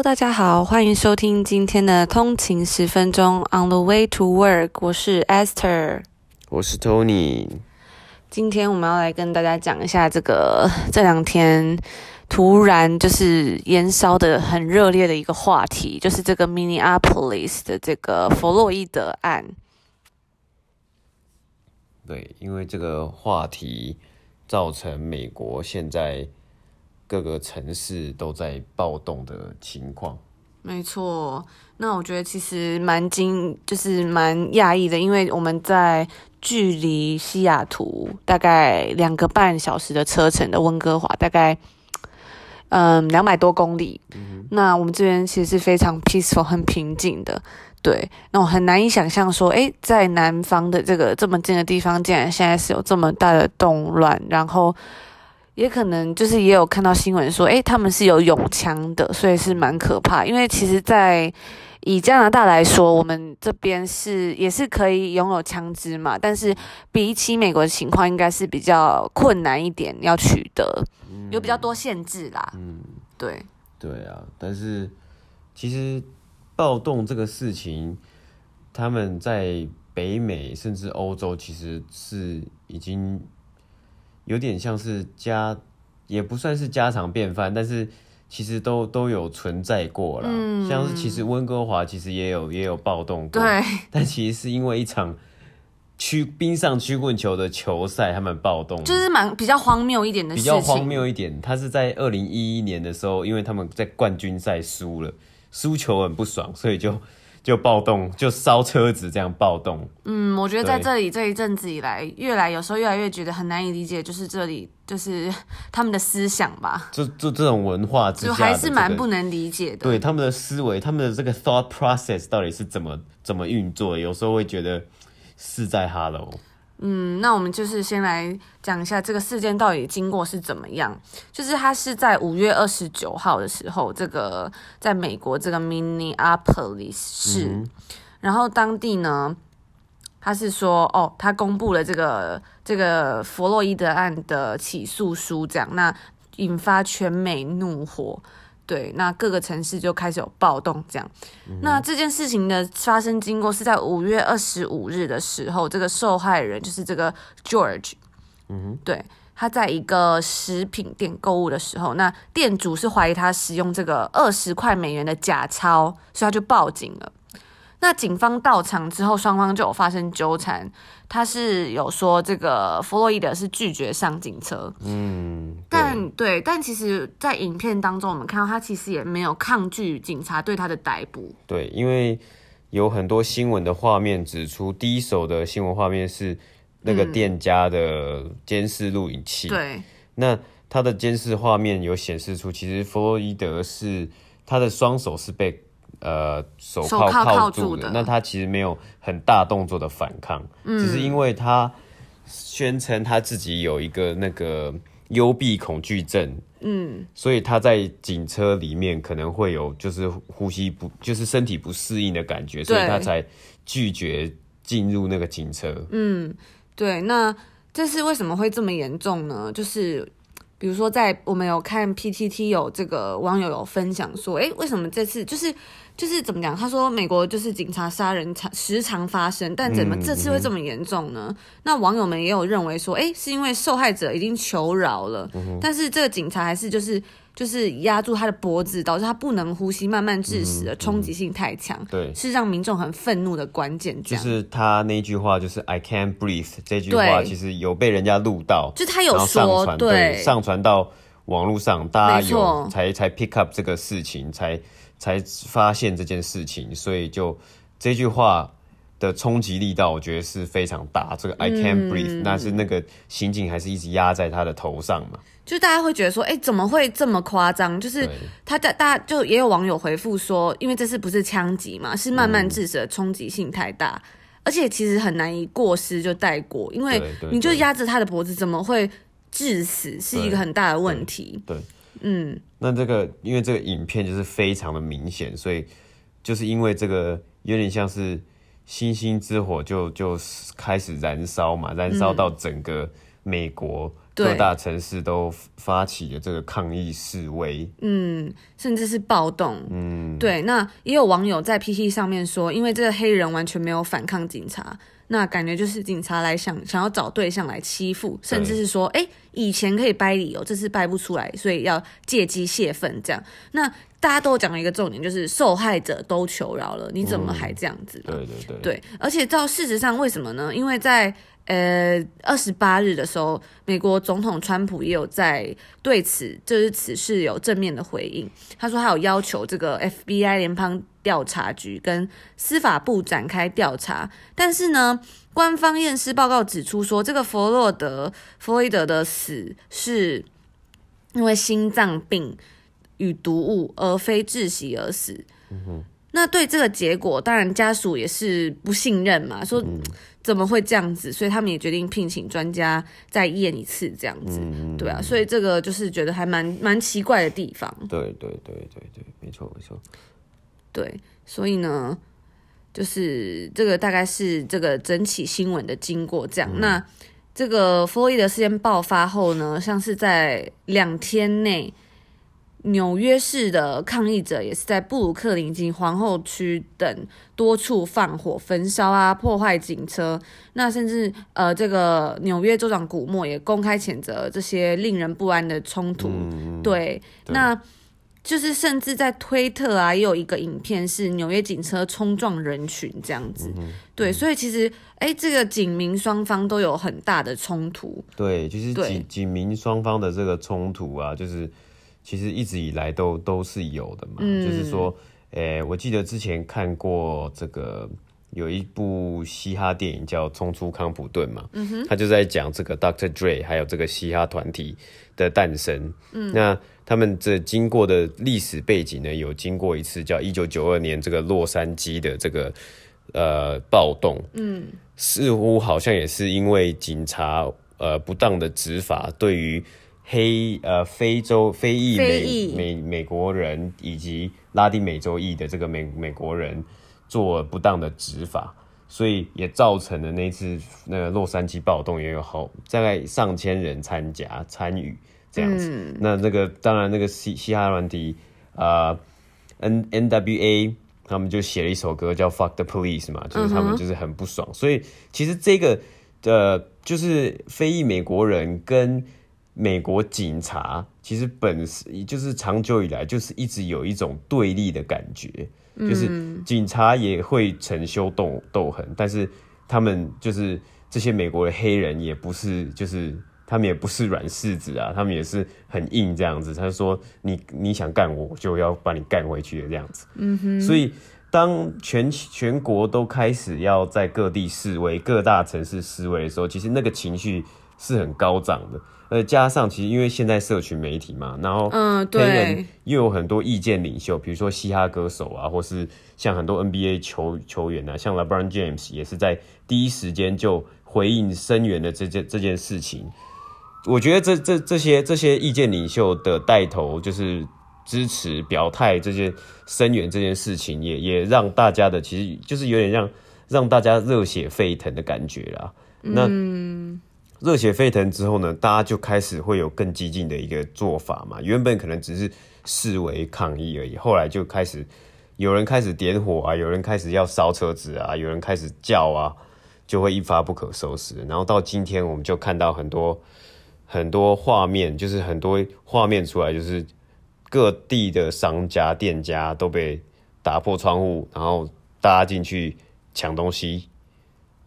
Hello，大家好，欢迎收听今天的通勤十分钟 On the way to work。我是 Esther，我是 Tony。今天我们要来跟大家讲一下这个这两天突然就是燃烧的很热烈的一个话题，就是这个 Minneapolis 的这个弗洛伊德案。对，因为这个话题造成美国现在。各个城市都在暴动的情况，没错。那我觉得其实蛮惊，就是蛮讶异的，因为我们在距离西雅图大概两个半小时的车程的温哥华，大概嗯两百多公里。嗯。那我们这边其实是非常 peaceful、很平静的。对，那我很难以想象说，诶，在南方的这个这么近的地方，竟然现在是有这么大的动乱，然后。也可能就是也有看到新闻说，诶，他们是有拥枪的，所以是蛮可怕。因为其实，在以加拿大来说，我们这边是也是可以拥有枪支嘛，但是比起美国的情况，应该是比较困难一点要取得，有比较多限制啦。嗯，对，对啊。但是其实暴动这个事情，他们在北美甚至欧洲，其实是已经。有点像是家，也不算是家常便饭，但是其实都都有存在过了。嗯，像是其实温哥华其实也有也有暴动过，对。但其实是因为一场曲冰上曲棍球的球赛，他们暴动，就是蛮比较荒谬一点的事情。比较荒谬一点，他是在二零一一年的时候，因为他们在冠军赛输了，输球很不爽，所以就。就暴动，就烧车子，这样暴动。嗯，我觉得在这里这一阵子以来，越来有时候越来越觉得很难以理解，就是这里就是他们的思想吧。就就这种文化就还是蛮不能理解的。对他们的思维，他们的这个 thought process 到底是怎么怎么运作？有时候会觉得是在 Hello。嗯，那我们就是先来讲一下这个事件到底经过是怎么样。就是他是在五月二十九号的时候，这个在美国这个 Minneapolis 市，嗯、然后当地呢，他是说哦，他公布了这个这个弗洛伊德案的起诉书，这样那引发全美怒火。对，那各个城市就开始有暴动，这样。嗯、那这件事情的发生经过是在五月二十五日的时候，这个受害人就是这个 George，嗯，对，他在一个食品店购物的时候，那店主是怀疑他使用这个二十块美元的假钞，所以他就报警了。那警方到场之后，双方就有发生纠缠。他是有说这个弗洛伊德是拒绝上警车，嗯，但对，但其实，在影片当中，我们看到他其实也没有抗拒警察对他的逮捕。对，因为有很多新闻的画面指出，第一手的新闻画面是那个店家的监视录影器。对，那他的监视画面有显示出，其实弗洛伊德是他的双手是被。呃，手铐铐住的，靠住的，那他其实没有很大动作的反抗，嗯、只是因为他宣称他自己有一个那个幽闭恐惧症，嗯，所以他在警车里面可能会有就是呼吸不，就是身体不适应的感觉，所以他才拒绝进入那个警车。嗯，对，那这是为什么会这么严重呢？就是。比如说，在我们有看 PTT 有这个网友有分享说，诶，为什么这次就是就是怎么讲？他说美国就是警察杀人常时常发生，但怎么这次会这么严重呢？嗯嗯、那网友们也有认为说，哎，是因为受害者已经求饶了，但是这个警察还是就是。就是压住他的脖子，导致他不能呼吸，慢慢致死的冲击性太强，对，是让民众很愤怒的关键。就是他那句话，就是 "I can't breathe" 这句话，其实有被人家录到，就他有说，对，上传到网络上，大家有才才 pick up 这个事情，才才发现这件事情，所以就这句话的冲击力道，我觉得是非常大。这个 "I can't breathe"，那是那个刑警还是一直压在他的头上嘛？就大家会觉得说，哎、欸，怎么会这么夸张？就是他大大家就也有网友回复说，因为这次不是枪击嘛，是慢慢致死的冲击性太大，嗯、而且其实很难以过失就带过，因为你就压着他的脖子，怎么会致死？是一个很大的问题。对嗯，那这个因为这个影片就是非常的明显，所以就是因为这个有点像是星星之火就就开始燃烧嘛，燃烧到整个美国。各大城市都发起了这个抗议示威，嗯，甚至是暴动，嗯，对。那也有网友在 PT 上面说，因为这个黑人完全没有反抗警察，那感觉就是警察来想想要找对象来欺负，甚至是说，哎，以前可以掰理由，这次掰不出来，所以要借机泄愤，这样。那大家都讲了一个重点，就是受害者都求饶了，你怎么还这样子？对对对，对。而且到事实上，为什么呢？因为在呃，二十八日的时候，美国总统川普也有在对此，就是此事有正面的回应。他说，他有要求这个 FBI 联邦调查局跟司法部展开调查。但是呢，官方验尸报告指出说，这个弗洛德弗洛伊德的死是因为心脏病与毒物，而非窒息而死。那对这个结果，当然家属也是不信任嘛，说。嗯怎么会这样子？所以他们也决定聘请专家再验一次，这样子，嗯、对啊，所以这个就是觉得还蛮蛮奇怪的地方。对对对对对，没错没错。对，所以呢，就是这个大概是这个整起新闻的经过。这样，嗯、那这个弗洛伊德事件爆发后呢，像是在两天内。纽约市的抗议者也是在布鲁克林及皇后区等多处放火、焚烧啊，破坏警车。那甚至呃，这个纽约州长古默也公开谴责这些令人不安的冲突。嗯、对，对那就是甚至在推特啊，也有一个影片是纽约警车冲撞人群这样子。嗯、对，所以其实哎，这个警民双方都有很大的冲突。对，就是警警民双方的这个冲突啊，就是。其实一直以来都都是有的嘛，嗯、就是说，诶、欸，我记得之前看过这个有一部嘻哈电影叫《冲出康普顿》嘛，嗯哼，他就在讲这个 Dr. Dre 还有这个嘻哈团体的诞生。嗯，那他们这经过的历史背景呢，有经过一次叫一九九二年这个洛杉矶的这个呃暴动，嗯，似乎好像也是因为警察呃不当的执法对于。黑呃，非洲非裔美裔美美国人以及拉丁美洲裔的这个美美国人做不当的执法，所以也造成了那次那个洛杉矶暴动，也有好大概上千人参加参与这样子。嗯、那那个当然那个西西哈兰迪啊 N N W A 他们就写了一首歌叫 Fuck the Police 嘛，就是他们就是很不爽。嗯、所以其实这个呃就是非裔美国人跟美国警察其实本是就是长久以来就是一直有一种对立的感觉，嗯、就是警察也会逞凶斗斗狠，但是他们就是这些美国的黑人也不是，就是他们也不是软柿子啊，他们也是很硬这样子。他说你你想干我，我就要把你干回去的这样子。嗯哼。所以当全全国都开始要在各地示威，各大城市示威的时候，其实那个情绪是很高涨的。呃，加上其实因为现在社群媒体嘛，然后嗯，对，又有很多意见领袖，比如说嘻哈歌手啊，或是像很多 NBA 球球员啊，像 LeBron James 也是在第一时间就回应声援的这件这件事情。我觉得这这这些这些意见领袖的带头，就是支持表态这些声援这件事情也，也也让大家的其实就是有点让让大家热血沸腾的感觉啦。那嗯。热血沸腾之后呢，大家就开始会有更激进的一个做法嘛。原本可能只是示威抗议而已，后来就开始有人开始点火啊，有人开始要烧车子啊，有人开始叫啊，就会一发不可收拾。然后到今天，我们就看到很多很多画面，就是很多画面出来，就是各地的商家店家都被打破窗户，然后大家进去抢东西，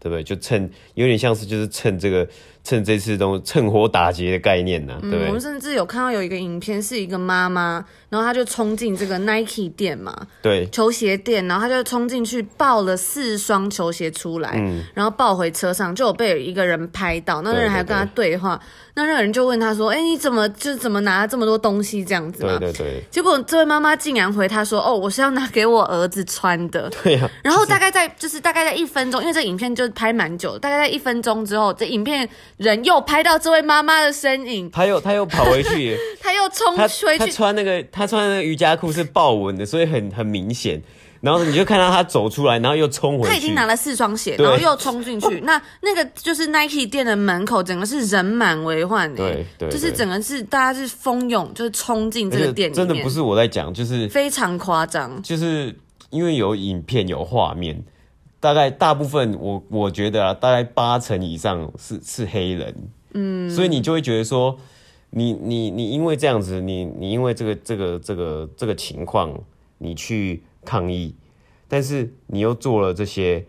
对不对？就趁有点像是就是趁这个。趁这次东趁火打劫的概念呢、啊，对不对？我们甚至有看到有一个影片，是一个妈妈，然后她就冲进这个 Nike 店嘛，对，球鞋店，然后她就冲进去抱了四双球鞋出来，嗯，然后抱回车上，就有被一个人拍到，那个人还跟她对话，对对对，那那个人就问他说：“哎，你怎么就是怎么拿了这么多东西这样子嘛？”对对对。结果这位妈妈竟然回他说：“哦，我是要拿给我儿子穿的。”对呀、啊。然后大概在就是大概在一分钟，因为这影片就拍蛮久，大概在一分钟之后，这影片。人又拍到这位妈妈的身影，他又他又跑回去，他又冲回去。他穿那个他穿那个瑜伽裤是豹纹的，所以很很明显。然后你就看到他走出来，然后又冲回去。他已经拿了四双鞋，然后又冲进去。那那个就是 Nike 店的门口，整个是人满为患。对对，就是整个是大家是蜂拥，就是冲进这个店里面。真的不是我在讲，就是非常夸张。就是因为有影片有画面，大概大部分我我觉得啊，大概八成以上是是黑人。嗯，所以你就会觉得说。你你你因为这样子，你你因为这个这个这个这个情况，你去抗议，但是你又做了这些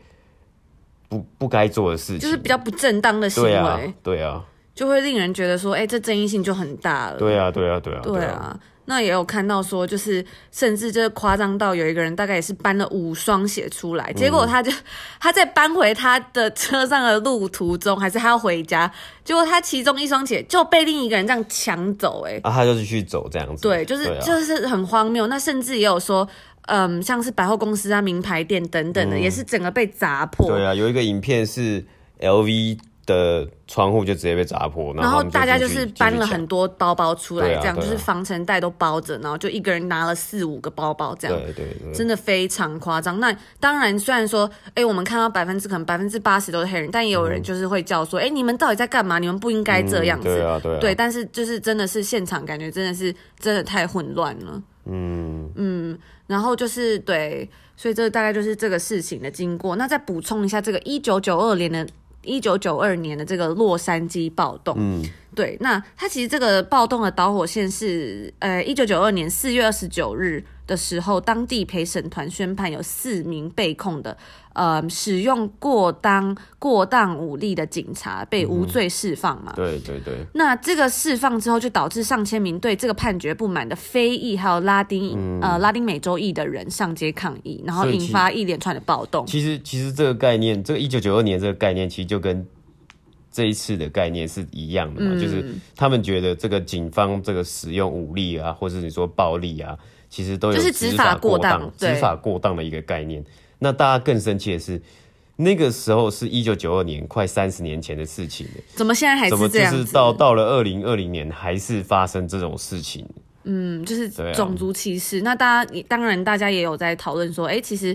不不该做的事情，就是比较不正当的行为，对啊，对啊，就会令人觉得说，哎、欸，这争议性就很大了，对啊，对啊，对啊，对啊。那也有看到说，就是甚至就是夸张到有一个人大概也是搬了五双鞋出来，结果他就他在搬回他的车上的路途中，还是他要回家，结果他其中一双鞋就被另一个人这样抢走，哎，啊，他就是去走这样子，对，就是、啊、就是很荒谬。那甚至也有说，嗯，像是百货公司啊、名牌店等等的，嗯、也是整个被砸破。对啊，有一个影片是 LV。的窗户就直接被砸破，然后大家就是搬了很多包包出来，这样就是防尘袋都包着，然后就一个人拿了四五个包包，这样，对对对，真的非常夸张。那当然，虽然说，哎，我们看到百分之可能百分之八十都是黑人，但也有人就是会叫说，哎，你们到底在干嘛？你们不应该这样子，对啊对啊，对。但是就是真的是现场感觉真的是真的太混乱了，嗯嗯，然后就是对，所以这大概就是这个事情的经过。那再补充一下，这个一九九二年的。一九九二年的这个洛杉矶暴动，嗯，对，那它其实这个暴动的导火线是，呃，一九九二年四月二十九日的时候，当地陪审团宣判有四名被控的。呃，使用过当过当武力的警察被无罪释放嘛？嗯、对对对。那这个释放之后，就导致上千名对这个判决不满的非裔还有拉丁、嗯、呃拉丁美洲裔的人上街抗议，然后引发一连串的暴动。其实其实这个概念，这个一九九二年这个概念，其实就跟这一次的概念是一样的嘛，嗯、就是他们觉得这个警方这个使用武力啊，或者你说暴力啊，其实都有就是执法过当、执法过当的一个概念。那大家更生气的是，那个时候是一九九二年，快三十年前的事情了。怎么现在还是这样？怎么就是到到了二零二零年还是发生这种事情？嗯，就是种族歧视。啊、那大家当然大家也有在讨论说，哎、欸，其实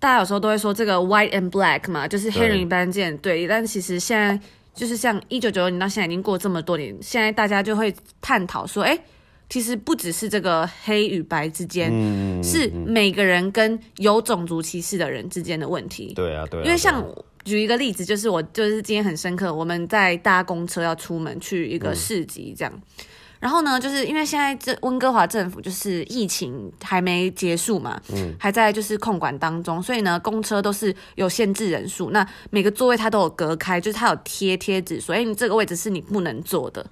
大家有时候都会说这个 white and black 嘛，就是黑人与白人对，对。但其实现在就是像一九九二年到现在已经过这么多年，现在大家就会探讨说，哎、欸。其实不只是这个黑与白之间，嗯、是每个人跟有种族歧视的人之间的问题。对啊，对啊。因为像举一个例子，就是我就是今天很深刻，我们在搭公车要出门去一个市集，这样。嗯、然后呢，就是因为现在这温哥华政府就是疫情还没结束嘛，嗯，还在就是控管当中，所以呢，公车都是有限制人数。那每个座位它都有隔开，就是它有贴贴纸，所以你这个位置是你不能坐的。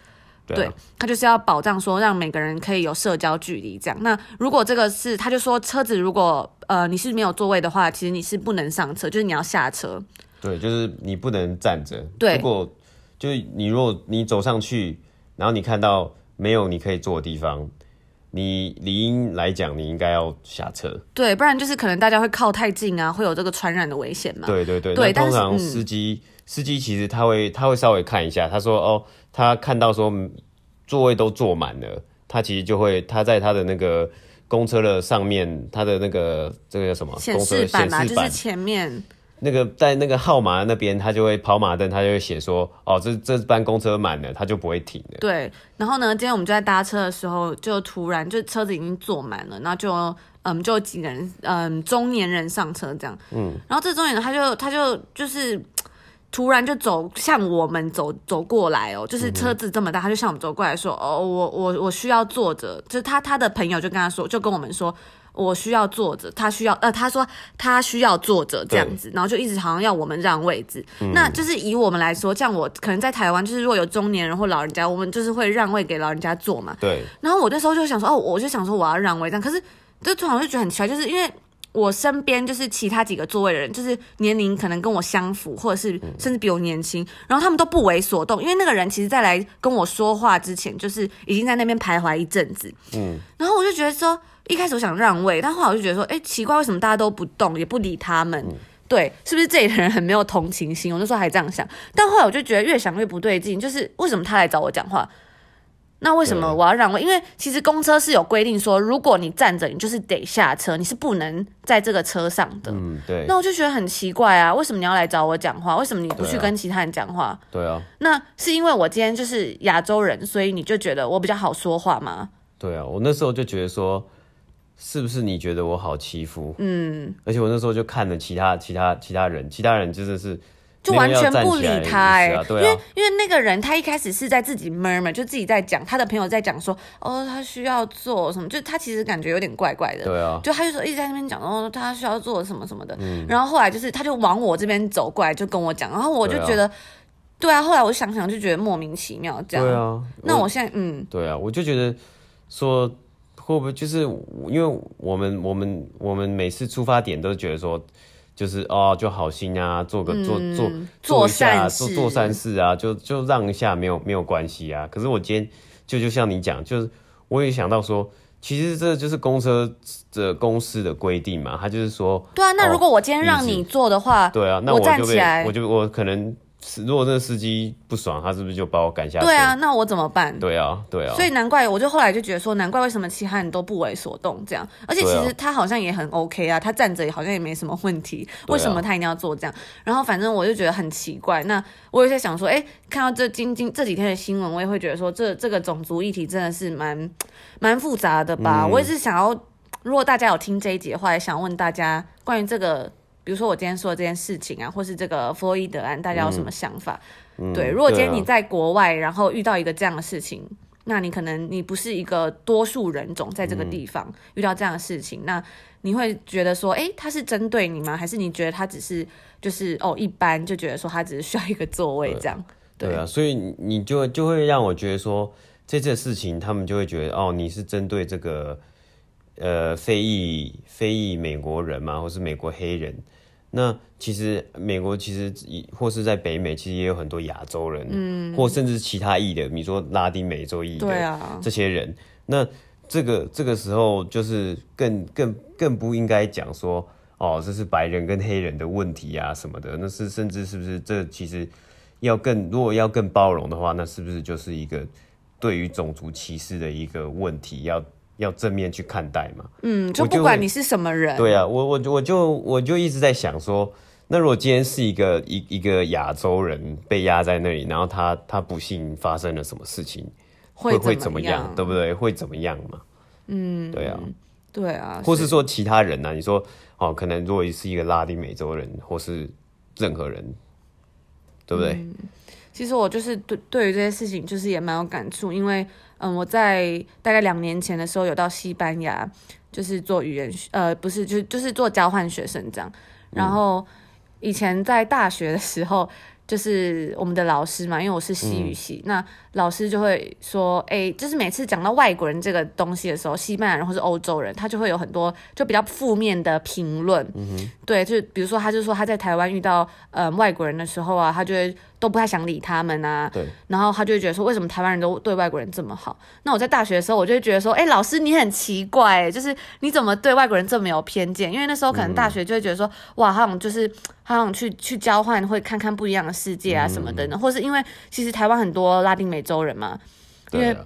对，他就是要保障说，让每个人可以有社交距离这样。那如果这个是，他就说车子如果呃你是没有座位的话，其实你是不能上车，就是你要下车。对，就是你不能站着。对，如果就是你如果你走上去，然后你看到没有你可以坐的地方，你理应来讲你应该要下车。对，不然就是可能大家会靠太近啊，会有这个传染的危险嘛。对对对。对，通常司机、嗯、司机其实他会他会稍微看一下，他说哦。他看到说座位都坐满了，他其实就会他在他的那个公车的上面，他的那个这个叫什么？显示板嘛，就是前面那个在那个号码那边，他就会跑马灯，他就会写说哦，这这班公车满了，他就不会停了。对，然后呢，今天我们就在搭车的时候，就突然就车子已经坐满了，然后就嗯，就有几个人嗯，中年人上车这样，嗯，然后这中年人他就他就就是。突然就走向我们走走过来哦，就是车子这么大，他就向我们走过来说：“哦，我我我需要坐着。”就是他他的朋友就跟他说，就跟我们说：“我需要坐着。”他需要呃，他说他需要坐着这样子，然后就一直好像要我们让位置。嗯、那就是以我们来说，像我可能在台湾，就是如果有中年人或老人家，我们就是会让位给老人家坐嘛。对。然后我那时候就想说：“哦，我就想说我要让位这样。”可是就突然就觉得很奇怪，就是因为。我身边就是其他几个座位的人，就是年龄可能跟我相符，或者是甚至比我年轻，然后他们都不为所动，因为那个人其实在来跟我说话之前，就是已经在那边徘徊一阵子。嗯，然后我就觉得说，一开始我想让位，但后来我就觉得说，哎，奇怪，为什么大家都不动，也不理他们？对，是不是这里的人很没有同情心？我那时候还这样想，但后来我就觉得越想越不对劲，就是为什么他来找我讲话？那为什么我要让位？因为其实公车是有规定说，如果你站着，你就是得下车，你是不能在这个车上的。嗯，对。那我就觉得很奇怪啊，为什么你要来找我讲话？为什么你不去跟其他人讲话？对啊。那是因为我今天就是亚洲人，所以你就觉得我比较好说话吗？对啊，我那时候就觉得说，是不是你觉得我好欺负？嗯。而且我那时候就看了其他、其他、其他人，其他人真的是。就完全不理他哎、欸，啊啊、因为因为那个人他一开始是在自己 murmur，就自己在讲，他的朋友在讲说，哦，他需要做什么，就他其实感觉有点怪怪的，对啊，就他就说一直在那边讲，哦，他需要做什么什么的，嗯、然后后来就是他就往我这边走过来，就跟我讲，然后我就觉得，对啊，后来我想想就觉得莫名其妙这样，对啊，那我现在嗯，对啊，我就觉得说会不会就是因为我们我们我们每次出发点都觉得说。就是哦，就好心啊，做个做做做一下，做做善事啊，就就让一下，没有没有关系啊。可是我今天就就像你讲，就是我也想到说，其实这就是公车的公司的规定嘛，他就是说，对啊，那如果我今天让你做的话，对啊，那我站起来，我就我可能。如果这个司机不爽，他是不是就把我赶下去？对啊，那我怎么办？对啊，对啊。所以难怪，我就后来就觉得说，难怪为什么其他人都不为所动这样。而且其实他好像也很 OK 啊，他站着也好像也没什么问题。为什么他一定要做这样？然后反正我就觉得很奇怪。那我有在想说，哎，看到这今今这几天的新闻，我也会觉得说，这这个种族议题真的是蛮蛮复杂的吧？嗯、我也是想要，如果大家有听这一集的话，也想问大家关于这个。比如说我今天说的这件事情啊，或是这个弗洛伊德案，大家有什么想法？嗯、对，如果今天你在国外，然后遇到一个这样的事情，啊、那你可能你不是一个多数人种在这个地方、嗯、遇到这样的事情，那你会觉得说，诶，他是针对你吗？还是你觉得他只是就是哦一般，就觉得说他只是需要一个座位这样？对，对啊，所以你就就会让我觉得说，这件事情他们就会觉得哦，你是针对这个。呃，非裔非裔美国人嘛，或是美国黑人，那其实美国其实或是在北美，其实也有很多亚洲人，嗯，或甚至其他裔的，比如说拉丁美洲裔的，对啊，这些人，那这个这个时候就是更更更不应该讲说，哦，这是白人跟黑人的问题啊什么的，那是甚至是不是这其实要更如果要更包容的话，那是不是就是一个对于种族歧视的一个问题要？要正面去看待嘛，嗯，就不管你是什么人，对啊，我我我就我就一直在想说，那如果今天是一个一一个亚洲人被压在那里，然后他他不幸发生了什么事情，会会怎么样，对不对？会怎么样嘛？嗯，对啊，对啊，或是说其他人呢、啊？你说哦，可能如果是一个拉丁美洲人，或是任何人，对不对？嗯其实我就是对对于这些事情，就是也蛮有感触，因为嗯，我在大概两年前的时候有到西班牙，就是做语言学呃，不是，就是就是做交换学生这样。然后以前在大学的时候，就是我们的老师嘛，因为我是西语系，嗯、那老师就会说，哎、欸，就是每次讲到外国人这个东西的时候，西班牙人或是欧洲人，他就会有很多就比较负面的评论。嗯，对，就比如说，他就说他在台湾遇到呃外国人的时候啊，他就会。都不太想理他们啊，对，然后他就会觉得说，为什么台湾人都对外国人这么好？那我在大学的时候，我就会觉得说，哎，老师你很奇怪，就是你怎么对外国人这么有偏见？因为那时候可能大学就会觉得说，嗯、哇，好像就是好像去去交换，会看看不一样的世界啊什么的呢，嗯、或是因为其实台湾很多拉丁美洲人嘛，因为。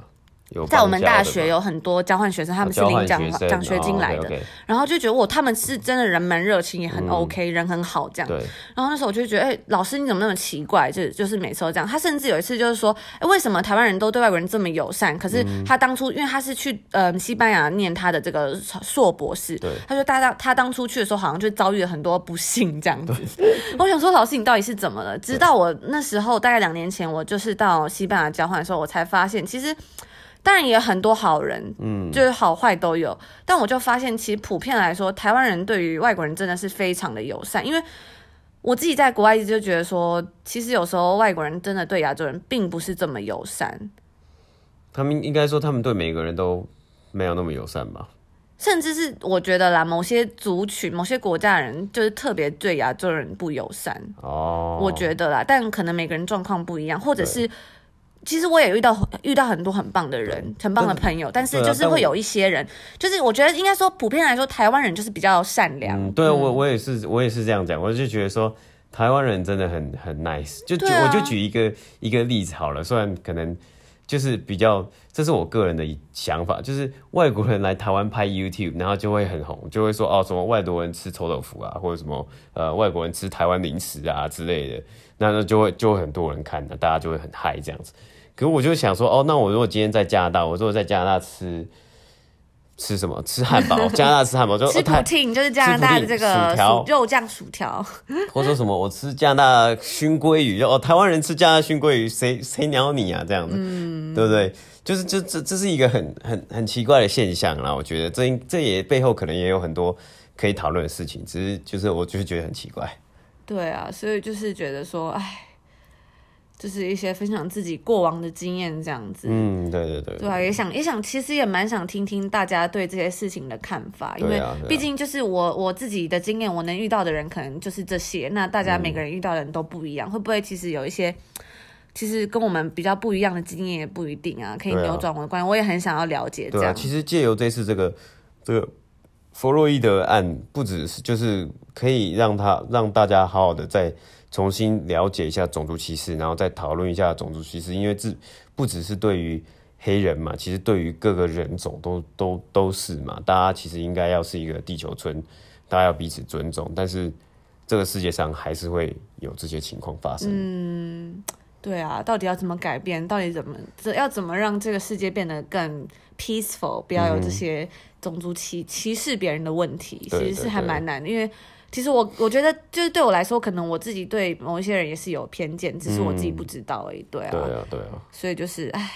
在我们大学有很多交换学生，他们是领奖奖学金来的，哦、okay, okay 然后就觉得我他们是真的人蛮热情，也很 OK，、嗯、人很好这样。然后那时候我就觉得，哎、欸，老师你怎么那么奇怪？就就是每次都这样。他甚至有一次就是说，哎、欸，为什么台湾人都对外国人这么友善？可是他当初因为他是去呃西班牙念他的这个硕博士，对他说大家他当初去的时候好像就遭遇了很多不幸这样子。我想说，老师你到底是怎么了？直到我那时候大概两年前，我就是到西班牙交换的时候，我才发现其实。当然也很多好人，嗯，就是好坏都有。但我就发现，其实普遍来说，台湾人对于外国人真的是非常的友善。因为我自己在国外一直就觉得说，其实有时候外国人真的对亚洲人并不是这么友善。他们应该说，他们对每个人都没有那么友善吧？甚至是我觉得啦，某些族群、某些国家的人就是特别对亚洲人不友善。哦，我觉得啦，但可能每个人状况不一样，或者是。其实我也遇到遇到很多很棒的人，很棒的朋友，但是就是会有一些人，就是我觉得应该说普遍来说，台湾人就是比较善良。嗯，对，我我也是我也是这样讲，我就觉得说台湾人真的很很 nice。就举我就举一个一个例子好了，虽然可能就是比较，这是我个人的想法，就是外国人来台湾拍 YouTube，然后就会很红，就会说哦，什么外国人吃臭豆腐啊，或者什么呃外国人吃台湾零食啊之类的，那那就会就会很多人看，那大家就会很嗨这样子。可是我就想说，哦，那我如果今天在加拿大，我如果在加拿大吃。吃什么？吃汉堡？加拿大吃汉堡就吃 poutine，就是加拿大的这个薯条肉酱薯条。或者说什么？我吃加拿大熏鲑鱼，就哦，台湾人吃加拿大熏鲑鱼，谁谁鸟你啊？这样子，嗯、对不对？就是这这这是一个很很很奇怪的现象啦。我觉得这这也背后可能也有很多可以讨论的事情，只是就是我就是觉得很奇怪。对啊，所以就是觉得说，哎。就是一些分享自己过往的经验这样子，嗯，对对对，对啊，也想也想，其实也蛮想听听大家对这些事情的看法，因为毕竟就是我我自己的经验，我能遇到的人可能就是这些，那大家每个人遇到的人都不一样，嗯、会不会其实有一些其实跟我们比较不一样的经验也不一定啊，可以扭转我的观念，啊、我也很想要了解这样。对啊，其实借由这次这个这个弗洛伊德案，不只是就是可以让他让大家好好的在。重新了解一下种族歧视，然后再讨论一下种族歧视，因为这不只是对于黑人嘛，其实对于各个人种都都都是嘛。大家其实应该要是一个地球村，大家要彼此尊重。但是这个世界上还是会有这些情况发生。嗯，对啊，到底要怎么改变？到底怎么这要怎么让这个世界变得更 peaceful？不要有这些种族歧歧视别人的问题，其实是还蛮难的，因为。其实我我觉得，就是对我来说，可能我自己对某一些人也是有偏见，只是我自己不知道而已。对啊，对啊，对啊。所以就是，唉，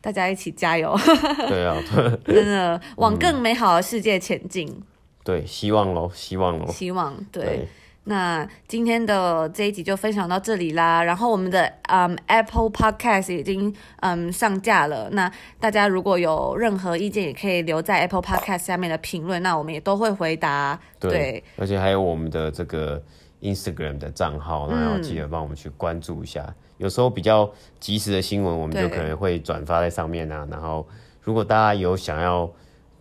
大家一起加油。对啊，真的往更美好的世界前进。对，希望喽，希望喽，希望对。那今天的这一集就分享到这里啦，然后我们的嗯、um, Apple Podcast 已经嗯、um, 上架了，那大家如果有任何意见，也可以留在 Apple Podcast 下面的评论，那我们也都会回答。对，对而且还有我们的这个 Instagram 的账号，那要记得帮我们去关注一下，嗯、有时候比较及时的新闻，我们就可能会转发在上面啊。然后如果大家有想要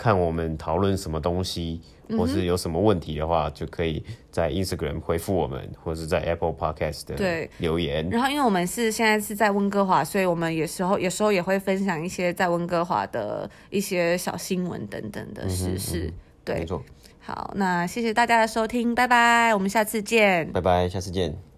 看我们讨论什么东西，或是有什么问题的话，就可以在 Instagram 回复我们，或是在 Apple Podcast 的留言。然后，因为我们是现在是在温哥华，所以我们有时候有时候也会分享一些在温哥华的一些小新闻等等的时事。嗯嗯、对，没错。好，那谢谢大家的收听，拜拜，我们下次见。拜拜，下次见。